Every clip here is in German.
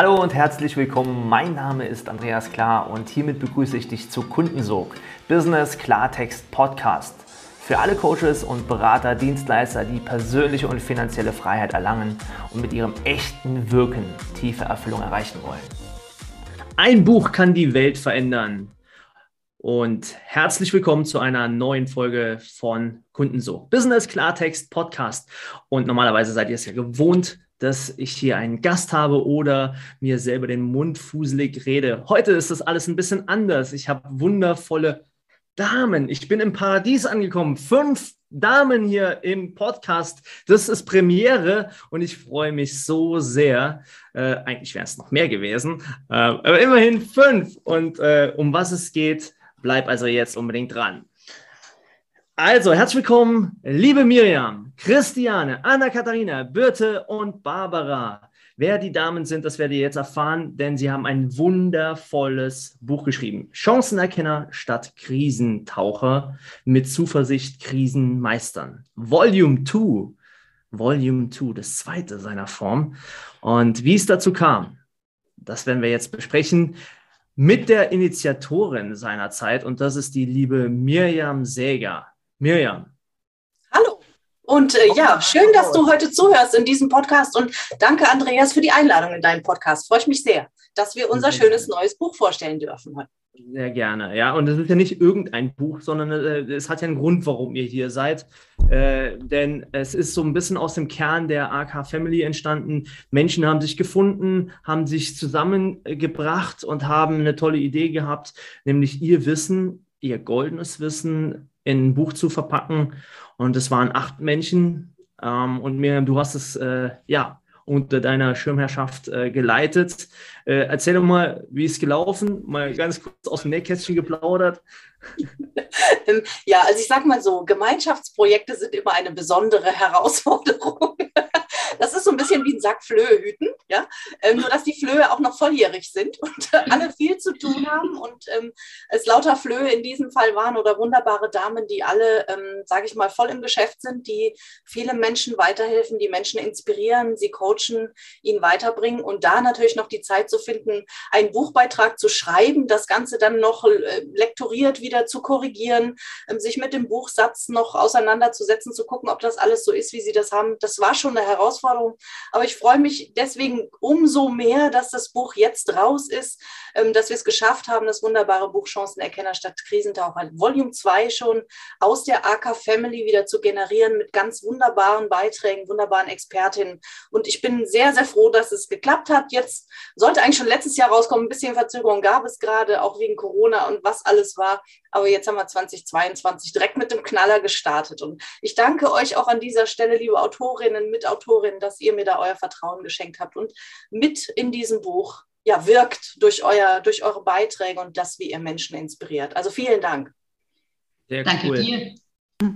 Hallo und herzlich willkommen. Mein Name ist Andreas Klar und hiermit begrüße ich dich zu Kundensog, Business Klartext Podcast. Für alle Coaches und Berater, Dienstleister, die persönliche und finanzielle Freiheit erlangen und mit ihrem echten Wirken tiefe Erfüllung erreichen wollen. Ein Buch kann die Welt verändern. Und herzlich willkommen zu einer neuen Folge von Kundensog, Business Klartext Podcast. Und normalerweise seid ihr es ja gewohnt, dass ich hier einen Gast habe oder mir selber den Mund fuselig rede. Heute ist das alles ein bisschen anders. Ich habe wundervolle Damen. Ich bin im Paradies angekommen. Fünf Damen hier im Podcast. Das ist Premiere und ich freue mich so sehr. Äh, eigentlich wären es noch mehr gewesen, äh, aber immerhin fünf. Und äh, um was es geht, bleib also jetzt unbedingt dran. Also, herzlich willkommen, liebe Miriam, Christiane, Anna-Katharina, Birte und Barbara. Wer die Damen sind, das werdet ihr jetzt erfahren, denn sie haben ein wundervolles Buch geschrieben. Chancenerkenner statt Krisentaucher mit Zuversicht Krisen meistern. Volume 2. Volume 2, das zweite seiner Form. Und wie es dazu kam, das werden wir jetzt besprechen mit der Initiatorin seiner Zeit und das ist die liebe Miriam Säger. Miriam. Hallo. Und äh, ja, schön, dass du heute zuhörst in diesem Podcast und danke, Andreas, für die Einladung in deinen Podcast. Freue ich mich sehr, dass wir unser schönes neues Buch vorstellen dürfen heute. Sehr gerne, ja. Und es ist ja nicht irgendein Buch, sondern äh, es hat ja einen Grund, warum ihr hier seid. Äh, denn es ist so ein bisschen aus dem Kern der AK Family entstanden. Menschen haben sich gefunden, haben sich zusammengebracht und haben eine tolle Idee gehabt, nämlich ihr Wissen, ihr goldenes Wissen in ein Buch zu verpacken. Und es waren acht Menschen. Ähm, und Miriam, du hast es äh, ja unter deiner Schirmherrschaft äh, geleitet. Äh, erzähl doch mal, wie es gelaufen? Mal ganz kurz aus dem Nähkästchen geplaudert. ja, also ich sag mal so, Gemeinschaftsprojekte sind immer eine besondere Herausforderung. Das ist so ein bisschen wie ein Sack Flöhe hüten, ja. Ähm, nur dass die Flöhe auch noch volljährig sind und äh, alle viel zu tun haben und ähm, es lauter Flöhe in diesem Fall waren oder wunderbare Damen, die alle, ähm, sage ich mal, voll im Geschäft sind, die viele Menschen weiterhelfen, die Menschen inspirieren, sie coachen, ihnen weiterbringen und da natürlich noch die Zeit zu finden, einen Buchbeitrag zu schreiben, das Ganze dann noch äh, lektoriert wieder zu korrigieren, ähm, sich mit dem Buchsatz noch auseinanderzusetzen, zu gucken, ob das alles so ist, wie sie das haben. Das war schon eine Herausforderung Herausforderung. Aber ich freue mich deswegen umso mehr, dass das Buch jetzt raus ist, ähm, dass wir es geschafft haben, das wunderbare Buch Chancenerkenner statt Krisentaucher, Volume 2 schon aus der AK Family wieder zu generieren mit ganz wunderbaren Beiträgen, wunderbaren Expertinnen. Und ich bin sehr, sehr froh, dass es geklappt hat. Jetzt sollte eigentlich schon letztes Jahr rauskommen. Ein bisschen Verzögerung gab es gerade, auch wegen Corona und was alles war. Aber jetzt haben wir 2022 direkt mit dem Knaller gestartet. Und ich danke euch auch an dieser Stelle, liebe Autorinnen, Mitautorinnen, dass ihr mir da euer Vertrauen geschenkt habt und mit in diesem Buch ja, wirkt durch, euer, durch eure Beiträge und das, wie ihr Menschen inspiriert. Also vielen Dank. Sehr Danke cool. dir.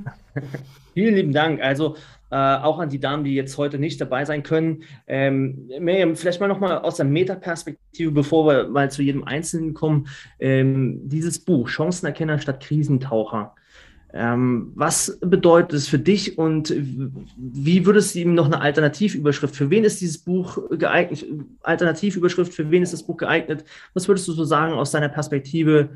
vielen lieben Dank. Also äh, auch an die Damen, die jetzt heute nicht dabei sein können. Ähm, Miriam, vielleicht mal nochmal aus der Metaperspektive, bevor wir mal zu jedem Einzelnen kommen. Ähm, dieses Buch, Chancenerkenner statt Krisentaucher. Ähm, was bedeutet es für dich und wie würdest du ihm noch eine Alternativüberschrift? Für wen ist dieses Buch geeignet? Alternativüberschrift, für wen ist das Buch geeignet? Was würdest du so sagen aus deiner Perspektive,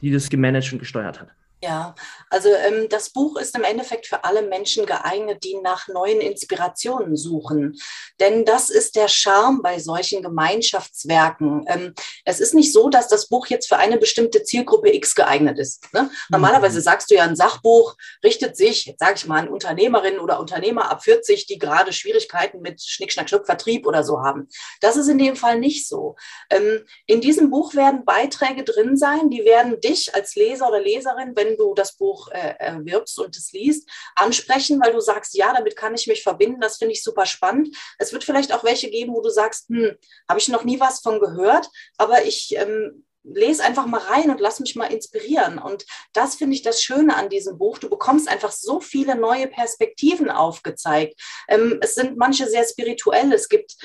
die das gemanagt und gesteuert hat? Ja, also ähm, das Buch ist im Endeffekt für alle Menschen geeignet, die nach neuen Inspirationen suchen. Denn das ist der Charme bei solchen Gemeinschaftswerken. Ähm, es ist nicht so, dass das Buch jetzt für eine bestimmte Zielgruppe X geeignet ist. Ne? Normalerweise mhm. sagst du ja, ein Sachbuch richtet sich, jetzt sage ich mal, an Unternehmerinnen oder Unternehmer ab 40, die gerade Schwierigkeiten mit Schnick, Schnack, Schnuck, Vertrieb oder so haben. Das ist in dem Fall nicht so. Ähm, in diesem Buch werden Beiträge drin sein, die werden dich als Leser oder Leserin, wenn wenn du das Buch äh, erwirbst und es liest, ansprechen, weil du sagst, ja, damit kann ich mich verbinden, das finde ich super spannend. Es wird vielleicht auch welche geben, wo du sagst, hm, habe ich noch nie was von gehört, aber ich ähm, lese einfach mal rein und lass mich mal inspirieren. Und das finde ich das Schöne an diesem Buch. Du bekommst einfach so viele neue Perspektiven aufgezeigt. Ähm, es sind manche sehr spirituell. Es gibt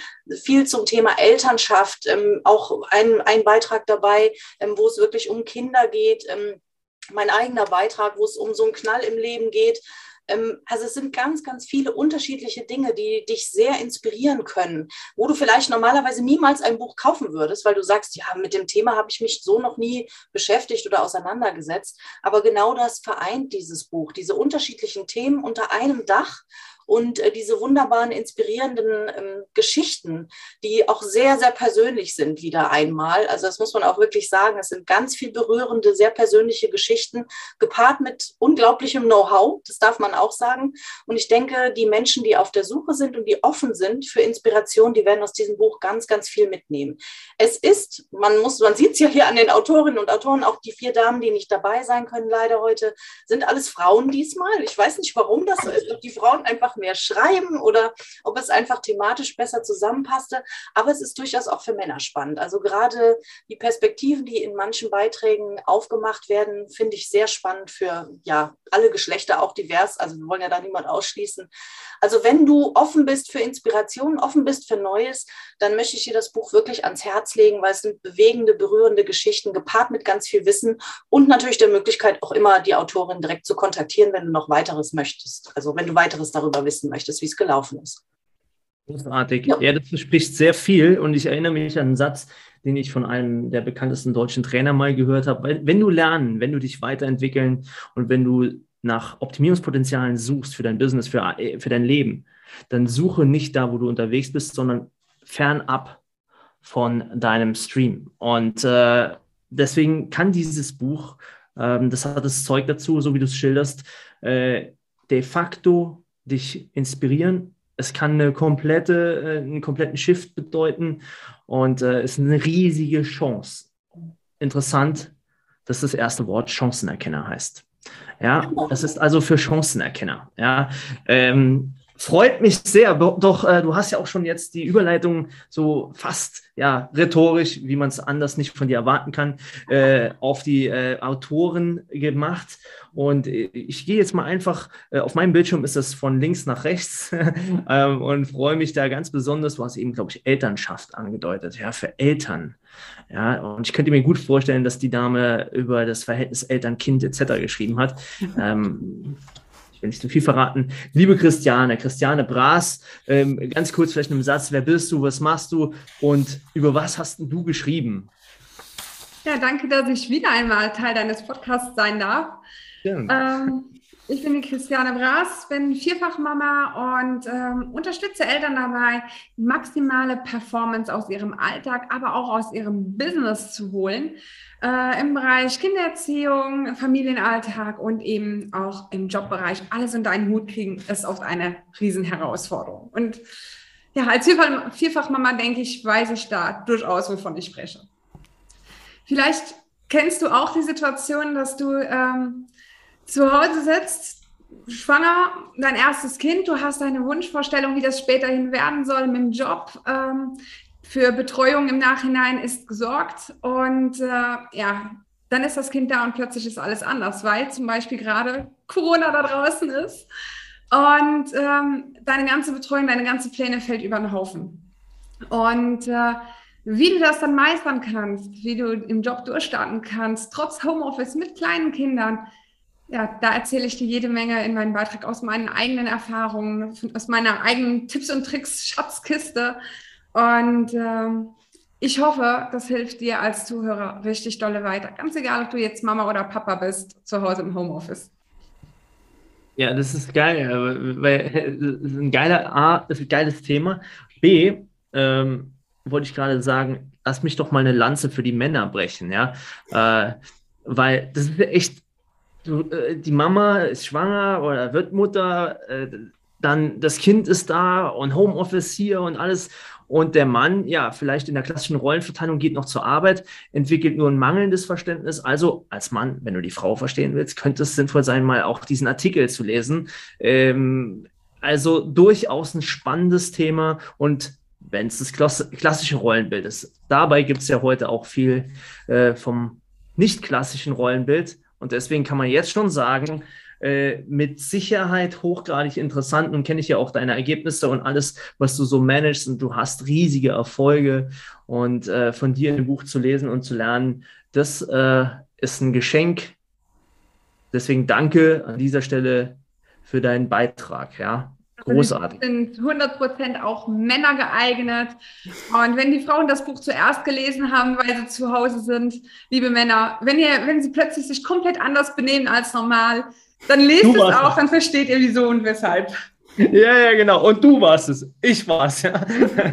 viel zum Thema Elternschaft, ähm, auch ein, ein Beitrag dabei, ähm, wo es wirklich um Kinder geht. Mein eigener Beitrag, wo es um so einen Knall im Leben geht. Ähm, also es sind ganz, ganz viele unterschiedliche Dinge, die dich sehr inspirieren können, wo du vielleicht normalerweise niemals ein Buch kaufen würdest, weil du sagst, ja, mit dem Thema habe ich mich so noch nie beschäftigt oder auseinandergesetzt. Aber genau das vereint dieses Buch, diese unterschiedlichen Themen unter einem Dach und äh, diese wunderbaren, inspirierenden ähm, Geschichten, die auch sehr, sehr persönlich sind, wieder einmal. Also das muss man auch wirklich sagen. Es sind ganz viel berührende, sehr persönliche Geschichten, gepaart mit unglaublichem Know-how. Das darf man auch sagen. Und ich denke, die Menschen, die auf der Suche sind und die offen sind für Inspiration, die werden aus diesem Buch ganz, ganz viel mitnehmen. Es ist, man muss, man sieht es ja hier an den Autorinnen und Autoren, auch die vier Damen, die nicht dabei sein können, leider heute, sind alles Frauen diesmal. Ich weiß nicht, warum das so ist, die Frauen einfach mehr schreiben oder ob es einfach thematisch besser zusammenpasste. Aber es ist durchaus auch für Männer spannend. Also gerade die Perspektiven, die in manchen Beiträgen aufgemacht werden, finde ich sehr spannend für ja, alle Geschlechter, auch divers. Also wir wollen ja da niemand ausschließen. Also wenn du offen bist für Inspiration, offen bist für Neues, dann möchte ich dir das Buch wirklich ans Herz legen, weil es sind bewegende, berührende Geschichten, gepaart mit ganz viel Wissen und natürlich der Möglichkeit, auch immer die Autorin direkt zu kontaktieren, wenn du noch weiteres möchtest. Also wenn du weiteres darüber wissen möchtest, wie es gelaufen ist. Großartig. Ja. ja, das verspricht sehr viel und ich erinnere mich an einen Satz, den ich von einem der bekanntesten deutschen Trainer mal gehört habe. Wenn du lernen, wenn du dich weiterentwickeln und wenn du nach Optimierungspotenzialen suchst für dein Business, für, äh, für dein Leben, dann suche nicht da, wo du unterwegs bist, sondern fernab von deinem Stream. Und äh, deswegen kann dieses Buch, äh, das hat das Zeug dazu, so wie du es schilderst, äh, de facto dich inspirieren. Es kann eine komplette, äh, einen kompletten Shift bedeuten und äh, ist eine riesige Chance. Interessant, dass das erste Wort Chancenerkenner heißt. Ja, das ist also für Chancenerkenner. Ja, ähm, freut mich sehr. Doch äh, du hast ja auch schon jetzt die Überleitung so fast ja rhetorisch, wie man es anders nicht von dir erwarten kann, äh, auf die äh, Autoren gemacht. Und äh, ich gehe jetzt mal einfach, äh, auf meinem Bildschirm ist das von links nach rechts ähm, und freue mich da ganz besonders. Du hast eben, glaube ich, Elternschaft angedeutet, ja, für Eltern. Ja, und ich könnte mir gut vorstellen, dass die Dame über das Verhältnis Eltern-Kind etc. geschrieben hat. Ähm, ich will nicht zu viel verraten. Liebe Christiane, Christiane Braas, ähm, ganz kurz vielleicht in einem Satz, wer bist du, was machst du und über was hast du geschrieben? Ja, danke, dass ich wieder einmal Teil deines Podcasts sein darf. Ähm, ich bin die Christiane Braas, bin Vierfachmama und ähm, unterstütze Eltern dabei, maximale Performance aus ihrem Alltag, aber auch aus ihrem Business zu holen. Äh, Im Bereich Kindererziehung, Familienalltag und eben auch im Jobbereich. Alles unter einen Hut kriegen ist oft eine Riesenherausforderung. Und ja, als Vierfach Vierfachmama denke ich, weiß ich da durchaus, wovon ich spreche. Vielleicht kennst du auch die Situation, dass du ähm, zu Hause sitzt, schwanger, dein erstes Kind, du hast deine Wunschvorstellung, wie das späterhin werden soll mit dem Job. Ähm, für Betreuung im Nachhinein ist gesorgt und äh, ja, dann ist das Kind da und plötzlich ist alles anders, weil zum Beispiel gerade Corona da draußen ist und ähm, deine ganze Betreuung, deine ganze Pläne fällt über den Haufen. Und äh, wie du das dann meistern kannst, wie du im Job durchstarten kannst, trotz Homeoffice mit kleinen Kindern, ja, da erzähle ich dir jede Menge in meinem Beitrag aus meinen eigenen Erfahrungen, aus meiner eigenen Tipps und Tricks Schatzkiste. Und ähm, ich hoffe, das hilft dir als Zuhörer richtig dolle weiter. Ganz egal, ob du jetzt Mama oder Papa bist, zu Hause im Homeoffice. Ja, das ist geil, weil das ist ein geiler A, das ist ein geiles Thema. B, ähm, wollte ich gerade sagen, lass mich doch mal eine Lanze für die Männer brechen, ja. Äh, weil das ist echt du, äh, die Mama ist schwanger oder wird Mutter, äh, dann das Kind ist da und Homeoffice hier und alles. Und der Mann, ja, vielleicht in der klassischen Rollenverteilung geht noch zur Arbeit, entwickelt nur ein mangelndes Verständnis. Also als Mann, wenn du die Frau verstehen willst, könnte es sinnvoll sein, mal auch diesen Artikel zu lesen. Ähm, also durchaus ein spannendes Thema und wenn es das klassische Rollenbild ist. Dabei gibt es ja heute auch viel äh, vom nicht klassischen Rollenbild. Und deswegen kann man jetzt schon sagen, äh, mit Sicherheit hochgradig interessant. Nun kenne ich ja auch deine Ergebnisse und alles, was du so managst und du hast riesige Erfolge. Und äh, von dir ein Buch zu lesen und zu lernen, das äh, ist ein Geschenk. Deswegen danke an dieser Stelle für deinen Beitrag, ja. Großartig. sind 100% auch Männer geeignet. Und wenn die Frauen das Buch zuerst gelesen haben, weil sie zu Hause sind, liebe Männer, wenn, ihr, wenn sie plötzlich sich komplett anders benehmen als normal, dann lest es auch, dann versteht ihr wieso und weshalb. Ja, ja, genau. Und du warst es. Ich war es, ja.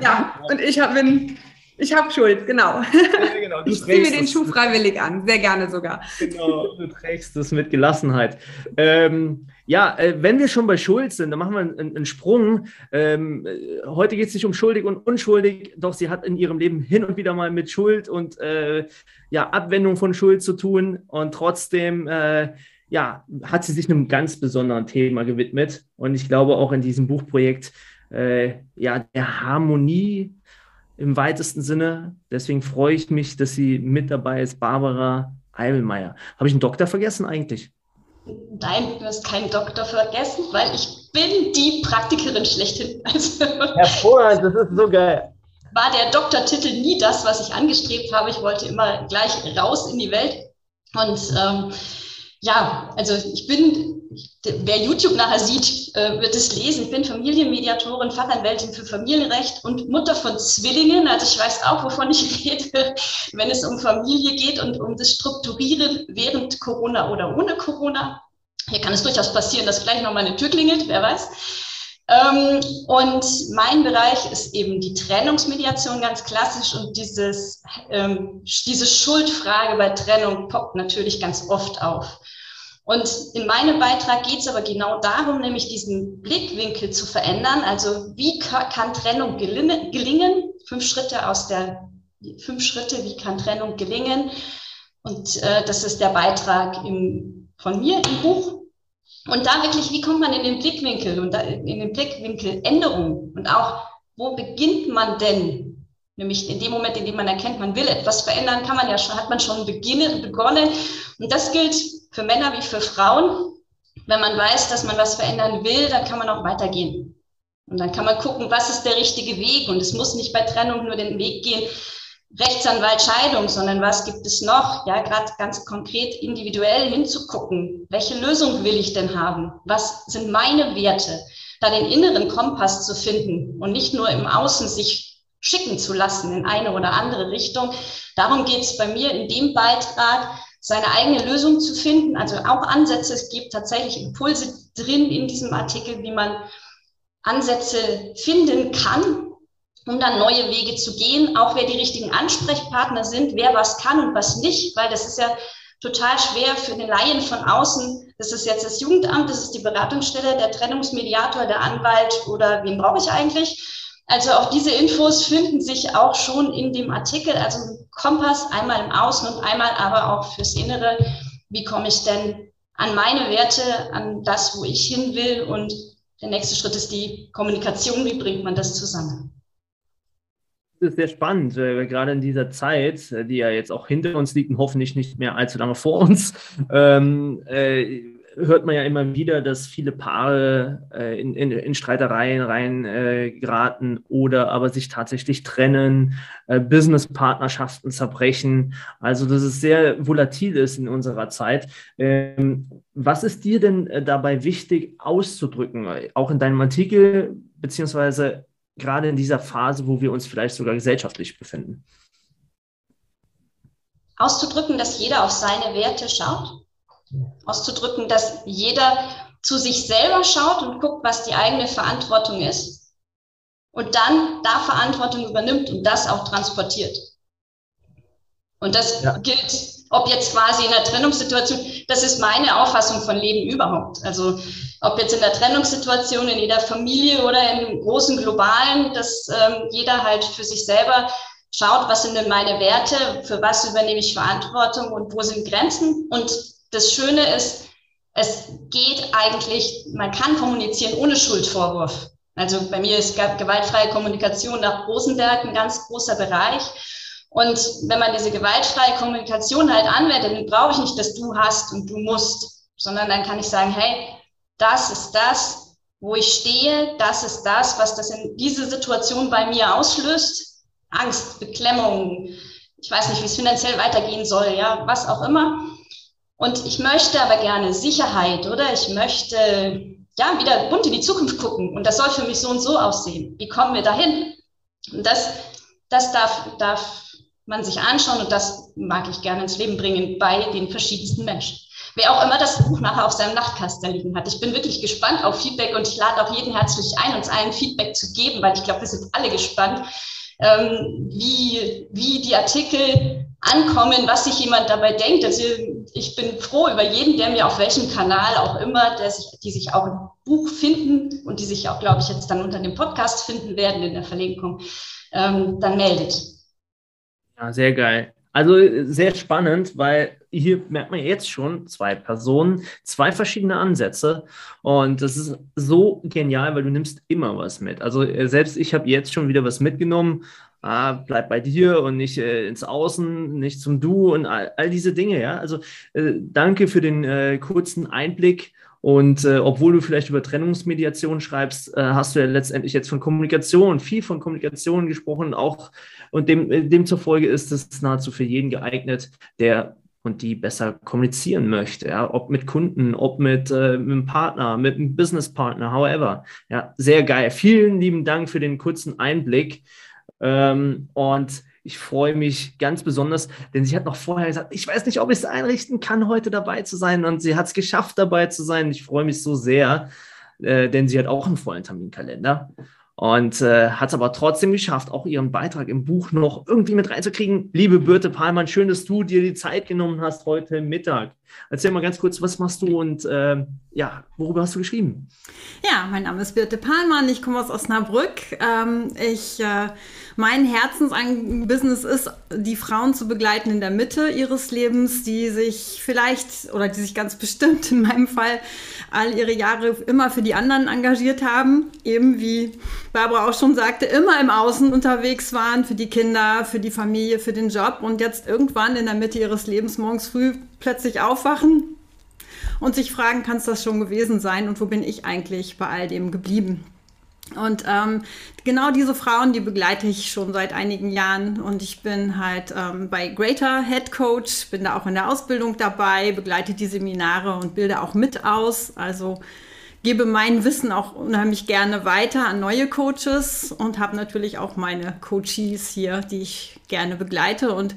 Ja, und ich hab, bin ich habe Schuld, genau. Ja, genau. ich ziehe mir den Schuh freiwillig an, sehr gerne sogar. Genau, du trägst es mit Gelassenheit. Ähm, ja, äh, wenn wir schon bei Schuld sind, dann machen wir einen, einen Sprung. Ähm, äh, heute geht es nicht um schuldig und unschuldig, doch sie hat in ihrem Leben hin und wieder mal mit Schuld und äh, ja, Abwendung von Schuld zu tun. Und trotzdem äh, ja, hat sie sich einem ganz besonderen Thema gewidmet. Und ich glaube auch in diesem Buchprojekt äh, ja, der Harmonie im weitesten Sinne. Deswegen freue ich mich, dass sie mit dabei ist, Barbara Eibelmeier. Habe ich einen Doktor vergessen eigentlich? Nein, du hast keinen Doktor vergessen, weil ich bin die Praktikerin schlechthin. Also, Hervorragend, das ist so geil. War der Doktortitel nie das, was ich angestrebt habe. Ich wollte immer gleich raus in die Welt. Und ähm, ja, also ich bin wer YouTube nachher sieht, äh, wird es lesen. Ich bin Familienmediatorin, Fachanwältin für Familienrecht und Mutter von Zwillingen. Also ich weiß auch, wovon ich rede, wenn es um Familie geht und um das Strukturieren während Corona oder ohne Corona. Hier kann es durchaus passieren, dass gleich noch mal eine Tür klingelt, wer weiß. Ähm, und mein Bereich ist eben die Trennungsmediation ganz klassisch und dieses, ähm, diese Schuldfrage bei Trennung poppt natürlich ganz oft auf. Und in meinem Beitrag geht es aber genau darum, nämlich diesen Blickwinkel zu verändern. Also wie kann Trennung gelingen? Fünf Schritte aus der fünf Schritte, wie kann Trennung gelingen? Und äh, das ist der Beitrag im, von mir im Buch. Und da wirklich, wie kommt man in den Blickwinkel und da, in den Blickwinkel Änderung und auch, wo beginnt man denn? Nämlich in dem Moment, in dem man erkennt, man will etwas verändern, kann man ja schon, hat man schon beginnen, begonnen. Und das gilt für Männer wie für Frauen. Wenn man weiß, dass man was verändern will, dann kann man auch weitergehen. Und dann kann man gucken, was ist der richtige Weg. Und es muss nicht bei Trennung nur den Weg gehen, Rechtsanwalt, Scheidung, sondern was gibt es noch? Ja, gerade ganz konkret individuell hinzugucken. Welche Lösung will ich denn haben? Was sind meine Werte? Da den inneren Kompass zu finden und nicht nur im Außen sich schicken zu lassen in eine oder andere Richtung. Darum geht es bei mir in dem Beitrag, seine eigene Lösung zu finden. Also auch Ansätze, es gibt tatsächlich Impulse drin in diesem Artikel, wie man Ansätze finden kann, um dann neue Wege zu gehen, auch wer die richtigen Ansprechpartner sind, wer was kann und was nicht, weil das ist ja total schwer für den Laien von außen. Das ist jetzt das Jugendamt, das ist die Beratungsstelle, der Trennungsmediator, der Anwalt oder wen brauche ich eigentlich? Also auch diese Infos finden sich auch schon in dem Artikel, also Kompass einmal im Außen und einmal aber auch fürs Innere. Wie komme ich denn an meine Werte, an das, wo ich hin will? Und der nächste Schritt ist die Kommunikation. Wie bringt man das zusammen? Das ist sehr spannend, äh, gerade in dieser Zeit, äh, die ja jetzt auch hinter uns liegt und hoffentlich nicht mehr allzu lange vor uns. Ähm, äh, hört man ja immer wieder, dass viele Paare äh, in, in, in, Streitereien rein äh, geraten oder aber sich tatsächlich trennen, äh, Businesspartnerschaften zerbrechen. Also, dass es sehr volatil ist in unserer Zeit. Ähm, was ist dir denn äh, dabei wichtig auszudrücken, auch in deinem Artikel, beziehungsweise gerade in dieser Phase, wo wir uns vielleicht sogar gesellschaftlich befinden? Auszudrücken, dass jeder auf seine Werte schaut auszudrücken, dass jeder zu sich selber schaut und guckt, was die eigene Verantwortung ist und dann da Verantwortung übernimmt und das auch transportiert. Und das ja. gilt, ob jetzt quasi in der Trennungssituation, das ist meine Auffassung von Leben überhaupt. Also ob jetzt in der Trennungssituation, in jeder Familie oder im großen Globalen, dass ähm, jeder halt für sich selber schaut, was sind denn meine Werte, für was übernehme ich Verantwortung und wo sind Grenzen und das Schöne ist, es geht eigentlich, man kann kommunizieren ohne Schuldvorwurf. Also bei mir ist gewaltfreie Kommunikation nach Rosenberg ein ganz großer Bereich. Und wenn man diese gewaltfreie Kommunikation halt anwendet, dann brauche ich nicht, dass du hast und du musst, sondern dann kann ich sagen, hey, das ist das, wo ich stehe, das ist das, was das in diese Situation bei mir auslöst. Angst, Beklemmung, ich weiß nicht, wie es finanziell weitergehen soll, ja, was auch immer. Und ich möchte aber gerne Sicherheit, oder? Ich möchte ja, wieder bunt in die Zukunft gucken. Und das soll für mich so und so aussehen. Wie kommen wir dahin? Und das, das darf, darf man sich anschauen und das mag ich gerne ins Leben bringen bei den verschiedensten Menschen. Wer auch immer das Buch nachher auf seinem Nachtkasten liegen hat. Ich bin wirklich gespannt auf Feedback und ich lade auch jeden herzlich ein, uns allen Feedback zu geben, weil ich glaube, wir sind alle gespannt, ähm, wie, wie die Artikel ankommen, was sich jemand dabei denkt. Also ich bin froh über jeden, der mir auf welchem Kanal auch immer, der sich, die sich auch im Buch finden und die sich auch, glaube ich, jetzt dann unter dem Podcast finden werden in der Verlinkung, ähm, dann meldet. Ja, sehr geil. Also sehr spannend, weil hier merkt man jetzt schon zwei Personen, zwei verschiedene Ansätze und das ist so genial, weil du nimmst immer was mit. Also äh, selbst ich habe jetzt schon wieder was mitgenommen. Ah, bleib bei dir und nicht äh, ins Außen, nicht zum Du und all, all diese Dinge. Ja, also äh, danke für den äh, kurzen Einblick und äh, obwohl du vielleicht über Trennungsmediation schreibst, äh, hast du ja letztendlich jetzt von Kommunikation, viel von Kommunikation gesprochen, auch und dem, äh, demzufolge ist es nahezu für jeden geeignet, der und die besser kommunizieren möchte, ja, ob mit Kunden, ob mit, äh, mit einem Partner, mit einem Businesspartner, however. Ja, sehr geil. Vielen lieben Dank für den kurzen Einblick. Ähm, und ich freue mich ganz besonders, denn sie hat noch vorher gesagt, ich weiß nicht, ob ich es einrichten kann, heute dabei zu sein. Und sie hat es geschafft, dabei zu sein. Ich freue mich so sehr, äh, denn sie hat auch einen vollen Terminkalender und äh, hat es aber trotzdem geschafft, auch ihren Beitrag im Buch noch irgendwie mit reinzukriegen. Liebe Birte Palmann, schön, dass du dir die Zeit genommen hast heute Mittag. Erzähl mal ganz kurz, was machst du und äh, ja, worüber hast du geschrieben? Ja, mein Name ist Birte Palmann, ich komme aus Osnabrück. Ähm, ich, äh, mein Herzensbusiness ist, die Frauen zu begleiten in der Mitte ihres Lebens, die sich vielleicht oder die sich ganz bestimmt in meinem Fall all ihre Jahre immer für die anderen engagiert haben, eben wie Barbara auch schon sagte, immer im Außen unterwegs waren, für die Kinder, für die Familie, für den Job und jetzt irgendwann in der Mitte ihres Lebens morgens früh plötzlich aufwachen und sich fragen, kann es das schon gewesen sein und wo bin ich eigentlich bei all dem geblieben? Und ähm, genau diese Frauen, die begleite ich schon seit einigen Jahren und ich bin halt ähm, bei Greater Head Coach, bin da auch in der Ausbildung dabei, begleite die Seminare und bilde auch mit aus. Also gebe mein Wissen auch unheimlich gerne weiter an neue Coaches und habe natürlich auch meine Coaches hier, die ich gerne begleite und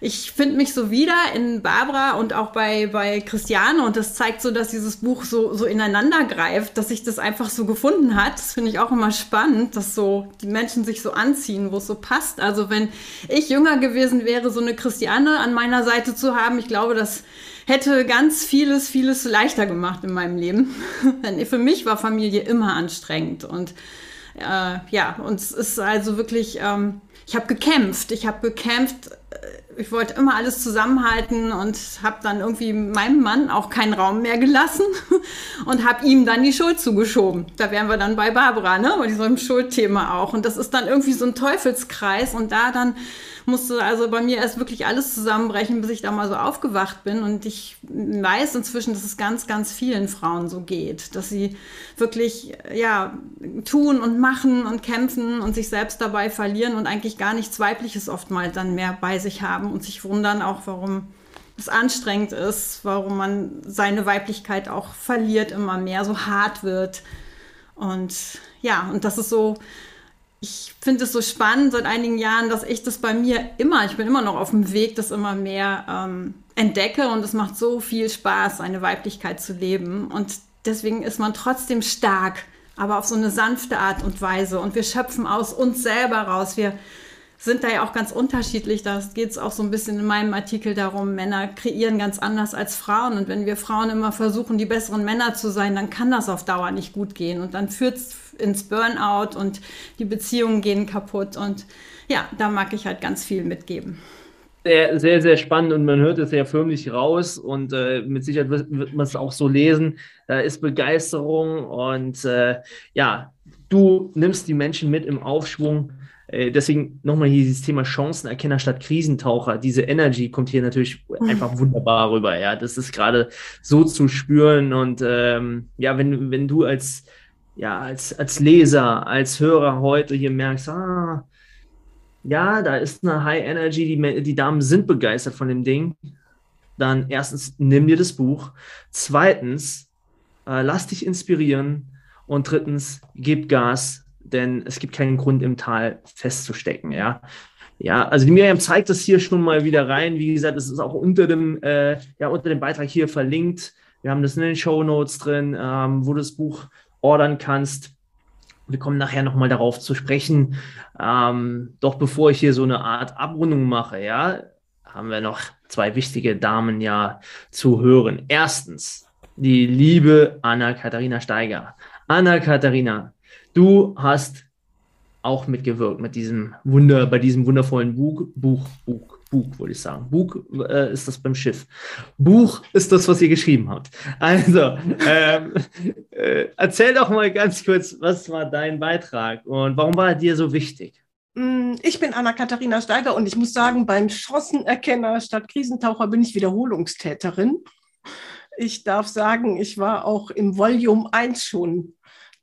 ich finde mich so wieder in Barbara und auch bei, bei Christiane und das zeigt so, dass dieses Buch so, so ineinander greift, dass sich das einfach so gefunden hat. Das finde ich auch immer spannend, dass so die Menschen sich so anziehen, wo es so passt. Also wenn ich jünger gewesen wäre, so eine Christiane an meiner Seite zu haben, ich glaube, das hätte ganz vieles, vieles leichter gemacht in meinem Leben. Denn für mich war Familie immer anstrengend und äh, ja, und es ist also wirklich, ähm, ich habe gekämpft. Ich habe gekämpft, ich wollte immer alles zusammenhalten und habe dann irgendwie meinem Mann auch keinen Raum mehr gelassen und habe ihm dann die Schuld zugeschoben. Da wären wir dann bei Barbara, ne? Bei diesem Schuldthema auch. Und das ist dann irgendwie so ein Teufelskreis und da dann musste also bei mir erst wirklich alles zusammenbrechen, bis ich da mal so aufgewacht bin. Und ich weiß inzwischen, dass es ganz, ganz vielen Frauen so geht, dass sie wirklich, ja, tun und machen und kämpfen und sich selbst dabei verlieren und eigentlich gar nichts Weibliches oftmals dann mehr bei sich haben und sich wundern auch, warum es anstrengend ist, warum man seine Weiblichkeit auch verliert, immer mehr so hart wird. Und ja, und das ist so, ich finde es so spannend seit einigen Jahren, dass ich das bei mir immer, ich bin immer noch auf dem Weg, das immer mehr ähm, entdecke und es macht so viel Spaß, eine Weiblichkeit zu leben. Und deswegen ist man trotzdem stark, aber auf so eine sanfte Art und Weise. Und wir schöpfen aus uns selber raus. Wir sind da ja auch ganz unterschiedlich. Da geht es auch so ein bisschen in meinem Artikel darum, Männer kreieren ganz anders als Frauen. Und wenn wir Frauen immer versuchen, die besseren Männer zu sein, dann kann das auf Dauer nicht gut gehen. Und dann führt es ins Burnout und die Beziehungen gehen kaputt. Und ja, da mag ich halt ganz viel mitgeben. Sehr, sehr, sehr spannend und man hört es ja förmlich raus und äh, mit Sicherheit wird, wird man es auch so lesen. Da ist Begeisterung und äh, ja, du nimmst die Menschen mit im Aufschwung deswegen nochmal hier dieses Thema Chancenerkenner statt Krisentaucher. Diese Energy kommt hier natürlich mhm. einfach wunderbar rüber. Ja, das ist gerade so zu spüren. Und ähm, ja, wenn, wenn du als, ja, als, als Leser, als Hörer heute hier merkst, ah, ja, da ist eine High Energy, die, die Damen sind begeistert von dem Ding, dann erstens nimm dir das Buch. Zweitens, äh, lass dich inspirieren und drittens, gib Gas, denn es gibt keinen Grund im Tal festzustecken, ja. Ja, also die Miriam zeigt das hier schon mal wieder rein. Wie gesagt, es ist auch unter dem, äh, ja, unter dem Beitrag hier verlinkt. Wir haben das in den Show Notes drin, ähm, wo du das Buch ordern kannst. Wir kommen nachher nochmal darauf zu sprechen. Ähm, doch bevor ich hier so eine Art Abrundung mache, ja, haben wir noch zwei wichtige Damen ja zu hören. Erstens, die liebe Anna-Katharina Steiger. Anna-Katharina, du hast auch mitgewirkt mit diesem Wunder, bei diesem wundervollen Buch, Buch, Buch, Buch, würde ich sagen. Buch äh, ist das beim Schiff. Buch ist das, was ihr geschrieben habt. Also, ähm, äh, erzähl doch mal ganz kurz, was war dein Beitrag und warum war er dir so wichtig? Mm, ich bin Anna-Katharina Steiger und ich muss sagen, beim Chancenerkenner statt Krisentaucher bin ich Wiederholungstäterin. Ich darf sagen, ich war auch im Volume 1 schon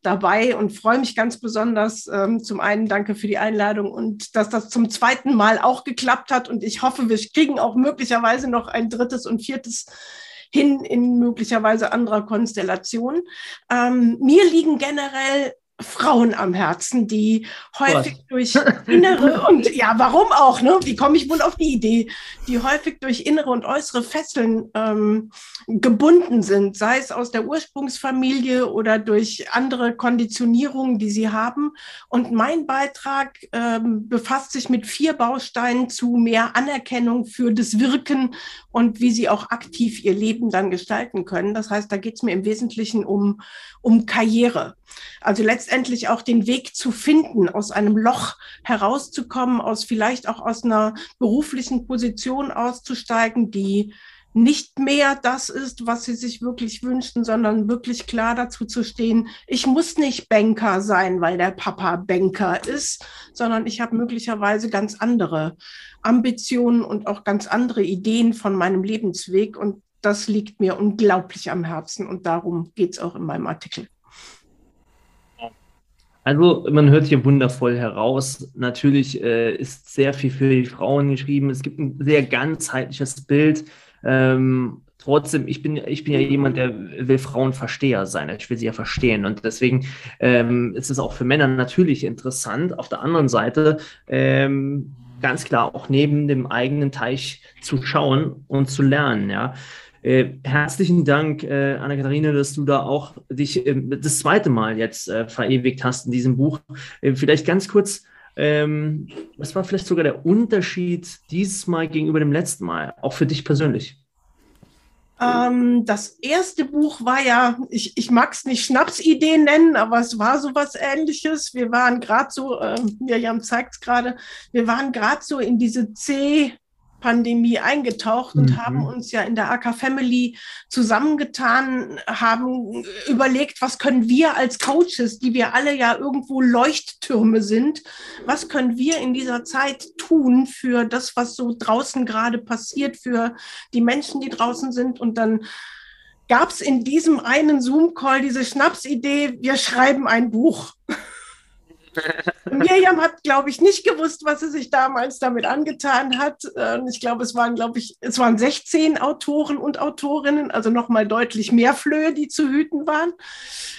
dabei und freue mich ganz besonders. Ähm, zum einen danke für die Einladung und dass das zum zweiten Mal auch geklappt hat. Und ich hoffe, wir kriegen auch möglicherweise noch ein drittes und viertes hin in möglicherweise anderer Konstellation. Ähm, mir liegen generell Frauen am Herzen, die häufig Was? durch innere und ja, warum auch, ne? Wie komme ich wohl auf die Idee, die häufig durch innere und äußere Fesseln ähm, gebunden sind, sei es aus der Ursprungsfamilie oder durch andere Konditionierungen, die sie haben. Und mein Beitrag ähm, befasst sich mit vier Bausteinen zu mehr Anerkennung für das Wirken und wie sie auch aktiv ihr Leben dann gestalten können. Das heißt, da geht es mir im Wesentlichen um, um Karriere. Also letztendlich auch den Weg zu finden, aus einem Loch herauszukommen, aus vielleicht auch aus einer beruflichen Position auszusteigen, die nicht mehr das ist, was sie sich wirklich wünschten, sondern wirklich klar dazu zu stehen, ich muss nicht Banker sein, weil der Papa Banker ist, sondern ich habe möglicherweise ganz andere Ambitionen und auch ganz andere Ideen von meinem Lebensweg. Und das liegt mir unglaublich am Herzen und darum geht es auch in meinem Artikel. Also man hört hier wundervoll heraus. Natürlich äh, ist sehr viel für die Frauen geschrieben. Es gibt ein sehr ganzheitliches Bild. Ähm, trotzdem, ich bin, ich bin ja jemand, der will Frauenversteher sein. Ich will sie ja verstehen. Und deswegen ähm, ist es auch für Männer natürlich interessant. Auf der anderen Seite ähm, ganz klar auch neben dem eigenen Teich zu schauen und zu lernen. Ja. Äh, herzlichen Dank, äh, Anna-Katharina, dass du da auch dich äh, das zweite Mal jetzt äh, verewigt hast in diesem Buch. Äh, vielleicht ganz kurz, ähm, was war vielleicht sogar der Unterschied dieses Mal gegenüber dem letzten Mal, auch für dich persönlich? Ähm, das erste Buch war ja, ich, ich mag es nicht Schnapsidee nennen, aber es war so was ähnliches. Wir waren gerade so, äh, Miriam zeigt es gerade, wir waren gerade so in diese C- Pandemie eingetaucht und mhm. haben uns ja in der AK Family zusammengetan, haben überlegt, was können wir als Coaches, die wir alle ja irgendwo Leuchttürme sind, was können wir in dieser Zeit tun für das, was so draußen gerade passiert, für die Menschen, die draußen sind. Und dann gab es in diesem einen Zoom-Call diese Schnapsidee, wir schreiben ein Buch. Miriam hat, glaube ich, nicht gewusst, was sie sich damals damit angetan hat. Ich glaube, es waren, glaube ich, es waren 16 Autoren und Autorinnen, also nochmal deutlich mehr Flöhe, die zu hüten waren.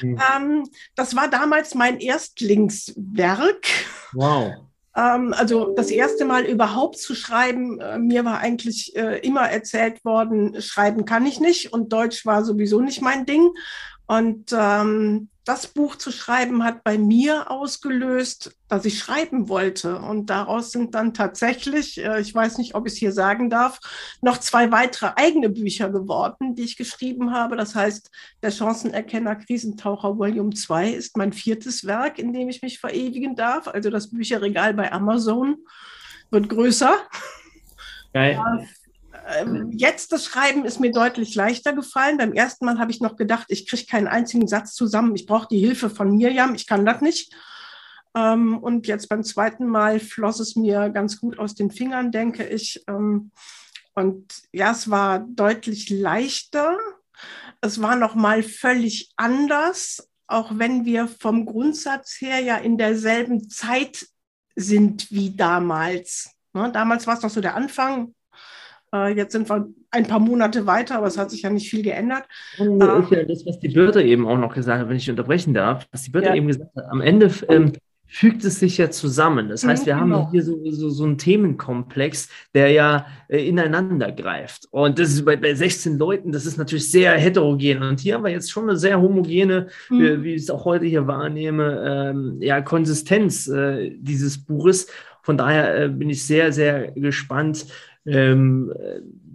Mhm. Das war damals mein Erstlingswerk. Wow. Ähm, also das erste Mal überhaupt zu schreiben, äh, mir war eigentlich äh, immer erzählt worden, schreiben kann ich nicht und Deutsch war sowieso nicht mein Ding. Und ähm, das Buch zu schreiben hat bei mir ausgelöst, dass ich schreiben wollte. Und daraus sind dann tatsächlich, äh, ich weiß nicht, ob ich es hier sagen darf, noch zwei weitere eigene Bücher geworden, die ich geschrieben habe. Das heißt, der Chancenerkenner Krisentaucher Volume 2 ist mein viertes Werk, in dem ich mich verewigen darf. Also das Bücherregal bei Amazon wird größer. Geil. Ähm, jetzt das Schreiben ist mir deutlich leichter gefallen. Beim ersten Mal habe ich noch gedacht, ich kriege keinen einzigen Satz zusammen. Ich brauche die Hilfe von Mirjam. Ich kann das nicht. Ähm, und jetzt beim zweiten Mal floss es mir ganz gut aus den Fingern, denke ich. Ähm, und ja, es war deutlich leichter. Es war noch mal völlig anders, auch wenn wir vom Grundsatz her ja in derselben Zeit sind wie damals. Ne, damals war es noch so der Anfang, Äh, jetzt sind wir ein paar Monate weiter, aber es hat sich ja nicht viel geändert. Und das ist ja das, was die Birte eben auch noch gesagt hat, wenn ich unterbrechen darf, was die Birte ja. eben gesagt hat. Am Ende ähm, fügt es sich ja zusammen. Das heißt, wir genau. haben hier so, so, so einen Themenkomplex, der ja äh, ineinander greift. Und das ist bei, bei 16 Leuten, das ist natürlich sehr heterogen. Und hier haben wir jetzt schon eine sehr homogene, mhm. wie, wie, ich es auch heute hier wahrnehme, ähm, ja, Konsistenz äh, dieses Buches. Von daher äh, bin ich sehr, sehr gespannt, ähm,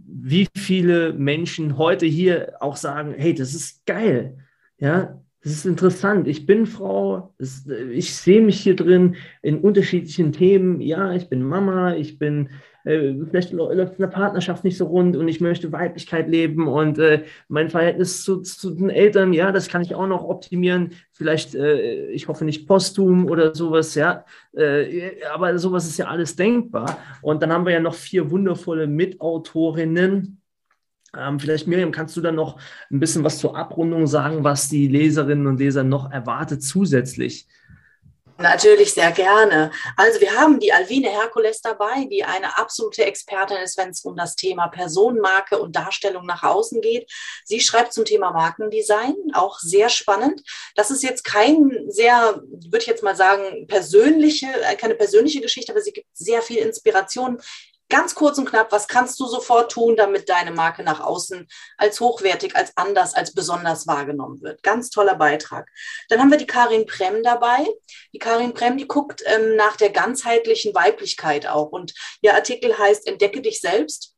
wie viele Menschen heute hier auch sagen, hey, das ist geil. Ja, das ist interessant. Ich bin Frau, ich sehe mich hier drin in unterschiedlichen Themen. Ja, ich bin Mama, ich bin, äh, vielleicht läuft in der Partnerschaft nicht so rund und ich möchte Weiblichkeit leben und äh, mein Verhältnis zu, zu, den Eltern, ja, das kann ich auch noch optimieren. Vielleicht, äh, ich hoffe nicht posthum oder sowas, ja. Äh, aber sowas ist ja alles denkbar. Und dann haben wir ja noch vier wundervolle Mitautorinnen ähm, vielleicht, Miriam, kannst du dann noch ein bisschen was zur Abrundung sagen, was die Leserinnen und Leser noch erwartet zusätzlich? Natürlich sehr gerne. Also wir haben die Alvine Herkules dabei, die eine absolute Expertin ist, wenn es um das Thema Personenmarke und Darstellung nach außen geht. Sie schreibt zum Thema Markendesign, auch sehr spannend. Das ist jetzt kein sehr, würde ich jetzt mal sagen, persönliche, äh, keine persönliche Geschichte, aber sie gibt sehr viel Inspiration Ganz kurz und knapp, was kannst du sofort tun, damit deine Marke nach außen als hochwertig, als anders, als besonders wahrgenommen wird? Ganz toller Beitrag. Dann haben wir die Karin Prem dabei. Die Karin Prem, die guckt ähm, nach der ganzheitlichen Weiblichkeit auch. Und ihr Artikel heißt Entdecke dich selbst.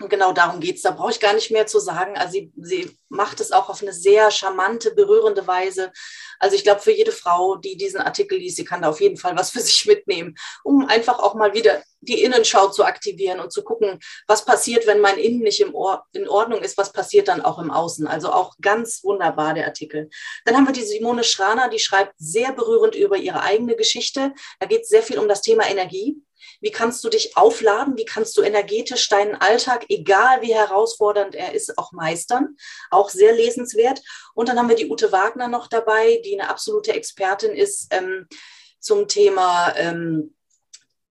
Und genau darum geht es. Da brauche ich gar nicht mehr zu sagen. Also sie, sie macht es auch auf eine sehr charmante, berührende Weise. Also ich glaube, für jede Frau, die diesen Artikel liest, sie kann da auf jeden Fall was für sich mitnehmen, um einfach auch mal wieder die Innenschau zu aktivieren und zu gucken, was passiert, wenn mein Innen nicht im Or in Ordnung ist, was passiert dann auch im Außen. Also auch ganz wunderbar der Artikel. Dann haben wir die Simone Schraner, die schreibt sehr berührend über ihre eigene Geschichte. Da geht es sehr viel um das Thema Energie. Wie kannst du dich aufladen? Wie kannst du energetisch deinen Alltag, egal wie herausfordernd er ist, auch meistern? Auch sehr lesenswert. Und dann haben wir die Ute Wagner noch dabei, die eine absolute Expertin ist ähm, zum Thema ähm,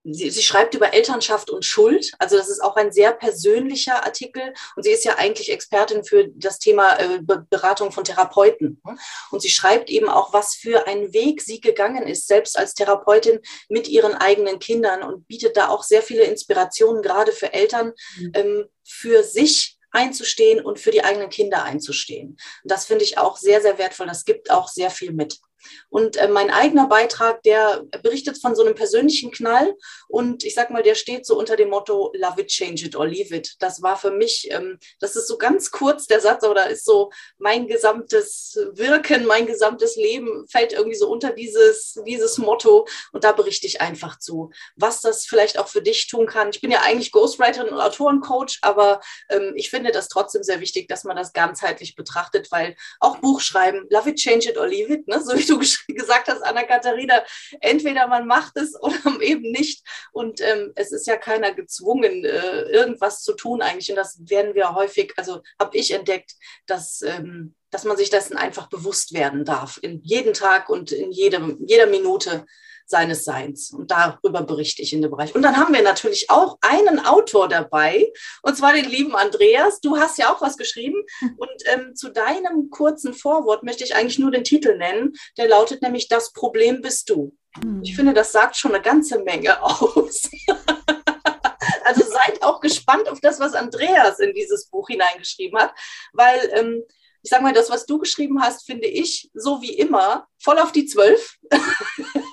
Sie, sie, schreibt über Elternschaft und Schuld. Also das ist auch ein sehr persönlicher Artikel. Und sie ist ja eigentlich Expertin für das Thema äh, Beratung von Therapeuten. Und sie schreibt eben auch, was für einen Weg sie gegangen ist, selbst als Therapeutin mit ihren eigenen Kindern und bietet da auch sehr viele Inspirationen, gerade für Eltern, mhm. ähm, für sich einzustehen und für die eigenen Kinder einzustehen. Und das finde ich auch sehr, sehr wertvoll. Das gibt auch sehr viel mit. Und äh, mein eigener Beitrag, der berichtet von so einem persönlichen Knall und ich sag mal, der steht so unter dem Motto Love it, change it or leave it. Das war für mich, ähm, das ist so ganz kurz der Satz, aber da ist so mein gesamtes Wirken, mein gesamtes Leben fällt irgendwie so unter dieses, dieses Motto und da berichte ich einfach zu, was das vielleicht auch für dich tun kann. Ich bin ja eigentlich Ghostwriterin und Autorencoach, aber ähm, ich finde das trotzdem sehr wichtig, dass man das ganzheitlich betrachtet, weil auch Buchschreiben, Love it, change it or leave it, ne, so wie du gesagt hast, Anna-Katharina, entweder man macht es oder eben nicht. Und ähm, es ist ja keiner gezwungen, äh, irgendwas zu tun eigentlich. Und das werden wir häufig, also habe ich entdeckt, dass, ähm, dass man sich dessen einfach bewusst werden darf. In jeden Tag und in jedem, jeder Minute seines Seins. Und darüber berichte ich in dem Bereich. Und dann haben wir natürlich auch einen Autor dabei, und zwar den lieben Andreas. Du hast ja auch was geschrieben. Und ähm, zu deinem kurzen Vorwort möchte ich eigentlich nur den Titel nennen. Der lautet nämlich Das Problem bist du. Hm. Ich finde, das sagt schon eine ganze Menge aus. also seid auch gespannt auf das, was Andreas in dieses Buch hineingeschrieben hat, weil ähm, ich sage mal, das, was du geschrieben hast, finde ich, so wie immer, voll auf die Zwölf.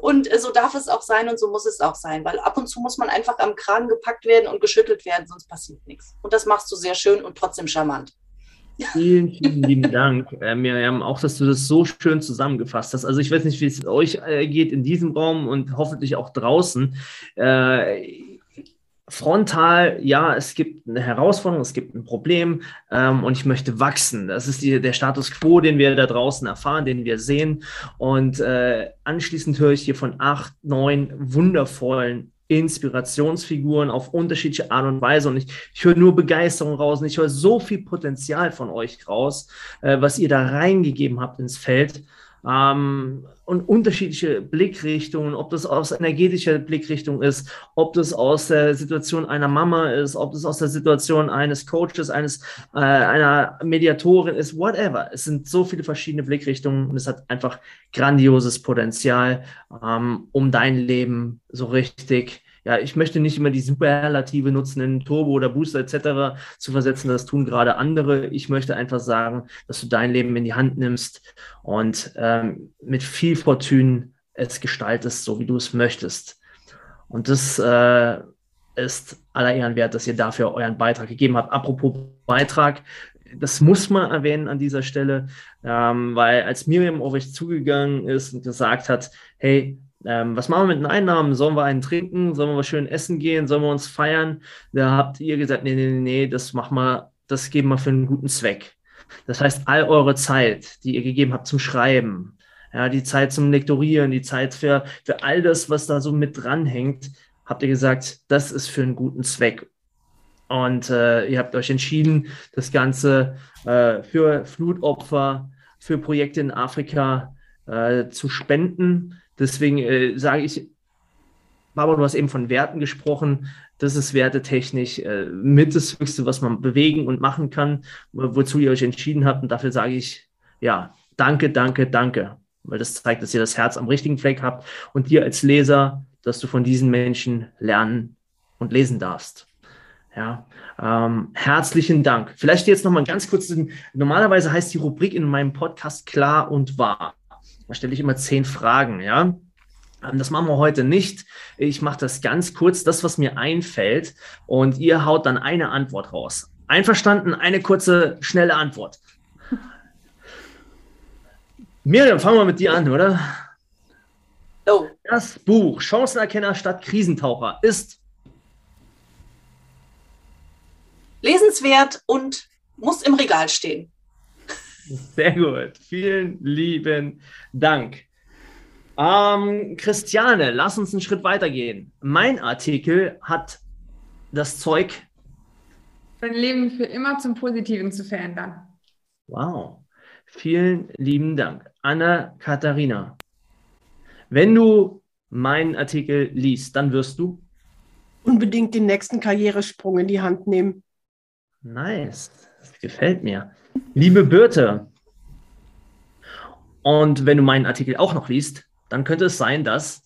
Und äh, so darf es auch sein und so muss es auch sein, weil ab und zu muss man einfach am Kragen gepackt werden und geschüttelt werden, sonst passiert nichts. Und das machst du sehr schön und trotzdem charmant. Vielen, vielen lieben Dank, äh, Miriam, auch, dass du das so schön zusammengefasst hast. Also ich weiß nicht, wie es euch äh, geht in diesem Raum und hoffentlich auch draußen. Äh, frontal, ja, es gibt eine Herausforderung, es gibt ein Problem ähm, und ich möchte wachsen. Das ist die, der Status quo, den wir da draußen erfahren, den wir sehen. Und äh, anschließend höre ich hier von acht, neun wundervollen Inspirationsfiguren auf unterschiedliche Art und Weise. Und ich, ich höre nur Begeisterung raus und ich höre so viel Potenzial von euch raus, äh, was ihr da reingegeben habt ins Feld. Ähm, und unterschiedliche Blickrichtungen, ob das aus energetischer Blickrichtung ist, ob das aus der Situation einer Mama ist, ob das aus der Situation eines Coaches, eines äh, einer Mediatorin ist, whatever. Es sind so viele verschiedene Blickrichtungen und es hat einfach grandioses Potenzial, ähm, um dein Leben so richtig ja, ich möchte nicht immer die Superlative nutzen, in Turbo oder Booster etc. zu versetzen. Das tun gerade andere. Ich möchte einfach sagen, dass du dein Leben in die Hand nimmst und ähm, mit viel Fortune es gestaltest, so wie du es möchtest. Und das äh, ist aller Ehren wert, dass ihr dafür euren Beitrag gegeben habt. Apropos Beitrag, das muss man erwähnen an dieser Stelle, ähm, weil als Miriam auf euch zugegangen ist und gesagt hat, hey, ähm, was machen wir mit den Einnahmen? Sollen wir einen trinken? Sollen wir was schön essen gehen? Sollen wir uns feiern? Da habt ihr gesagt, nee, nee, nee, nee, das machen wir, das geben wir für einen guten Zweck. Das heißt, all eure Zeit, die ihr gegeben habt zum Schreiben, ja, die Zeit zum Lektorieren, die Zeit für, für all das, was da so mit dranhängt, habt ihr gesagt, das ist für einen guten Zweck. Und äh, ihr habt euch entschieden, das Ganze äh, für Flutopfer, für Projekte in Afrika äh, zu spenden. Deswegen äh, sage ich, Barbara, du hast eben von Werten gesprochen. Das ist wertetechnisch äh, mit das Höchste, was man bewegen und machen kann, wozu ihr euch entschieden habt. Und dafür sage ich, ja, danke, danke, danke. Weil das zeigt, dass ihr das Herz am richtigen Fleck habt und dir als Leser, dass du von diesen Menschen lernen und lesen darfst. Ja, ähm, herzlichen Dank. Vielleicht jetzt noch mal ganz kurz. Normalerweise heißt die Rubrik in meinem Podcast klar und wahr. Da stelle ich immer zehn Fragen, ja. Ähm, das machen wir heute nicht. Ich mache das ganz kurz, das, was mir einfällt, und ihr haut dann eine Antwort raus. Einverstanden? Eine kurze, schnelle Antwort. Miriam, fangen wir mit dir an, oder? Oh. Das Buch Chancenerkenner statt Krisentaucher ist lesenswert und muss im Regal stehen. Sehr gut. Vielen lieben Dank. Ähm, Christiane, lass uns einen Schritt weitergehen. Mein Artikel hat das Zeug. Dein Leben für immer zum Positiven zu verändern. Wow. Vielen lieben Dank. Anna Katharina. Wenn du meinen Artikel liest, dann wirst du unbedingt den nächsten Karrieresprung in die Hand nehmen. Nice. Das gefällt mir. Liebe Birte, und wenn du meinen Artikel auch noch liest, dann könnte es sein, dass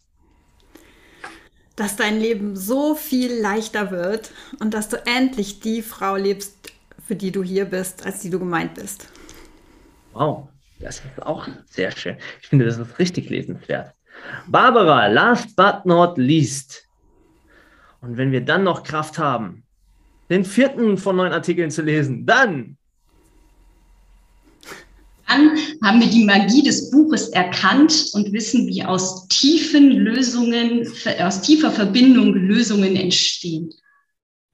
dass dein Leben so viel leichter wird und dass du endlich die Frau lebst, für die du hier bist, als die du gemeint bist. Wow, das ist auch sehr schön. Ich finde, das ist richtig lesenswert. Barbara, last but not least. Und wenn wir dann noch Kraft haben, den vierten von neun Artikeln zu lesen, dann dann haben wir die Magie des Buches erkannt und wissen, wie aus tiefen Lösungen, aus tiefer Verbindung Lösungen entstehen.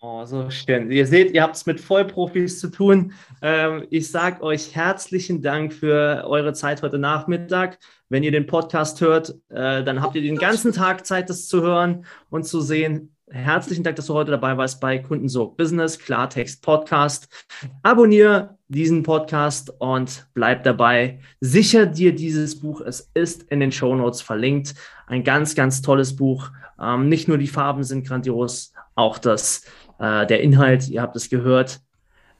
Oh, so schön. Ihr seht, ihr habt es mit Vollprofis zu tun. Ähm, ich sage euch herzlichen Dank für eure Zeit heute Nachmittag. Wenn ihr den Podcast hört, äh, dann habt ihr den ganzen Tag Zeit, das zu hören und zu sehen. Herzlichen Dank, dass du heute dabei warst bei Kundensorg Business Klartext Podcast. Abonniere diesen Podcast und bleib dabei. Sicher dir dieses Buch. Es ist in den Show Notes verlinkt. Ein ganz, ganz tolles Buch. Ähm, nicht nur die Farben sind grandios, auch das, äh, der Inhalt. Ihr habt es gehört.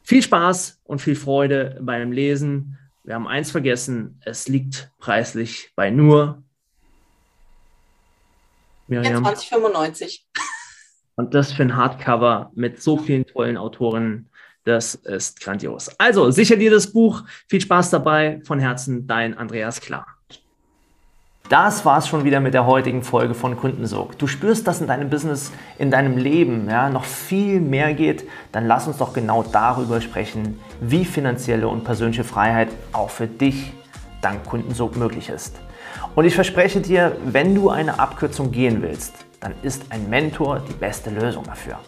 Viel Spaß und viel Freude beim Lesen. Wir haben eins vergessen. Es liegt preislich bei nur Miriam. 2095. Und das für ein Hardcover mit so vielen tollen Autoren, das ist grandios. Also sicher dir das Buch. Viel Spaß dabei. Von Herzen, dein Andreas Klar. Das war's schon wieder mit der heutigen Folge von Kundensog. Du spürst, dass in deinem Business, in deinem Leben ja, noch viel mehr geht, dann lass uns doch genau darüber sprechen, wie finanzielle und persönliche Freiheit auch für dich dank Kundensog möglich ist. Und ich verspreche dir, wenn du eine Abkürzung gehen willst, dann ist ein Mentor die beste Lösung dafür.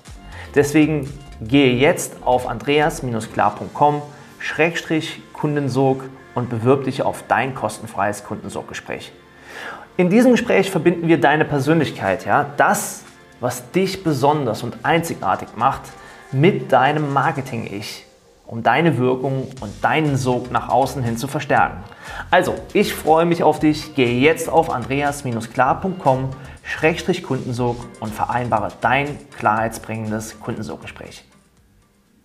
Deswegen gehe jetzt auf andreas-klar.com-kundensog und bewirb dich auf dein kostenfreies Kundensorggespräch. In diesem Gespräch verbinden wir deine Persönlichkeit, ja, das, was dich besonders und einzigartig macht, mit deinem Marketing-Ich. um deine Wirkung und deinen Sog nach außen hin zu verstärken. Also, ich freue mich auf dich. Gehe jetzt auf andreas-klar.com Kundensog und vereinbare dein klarheitsbringendes Kundensoggespräch.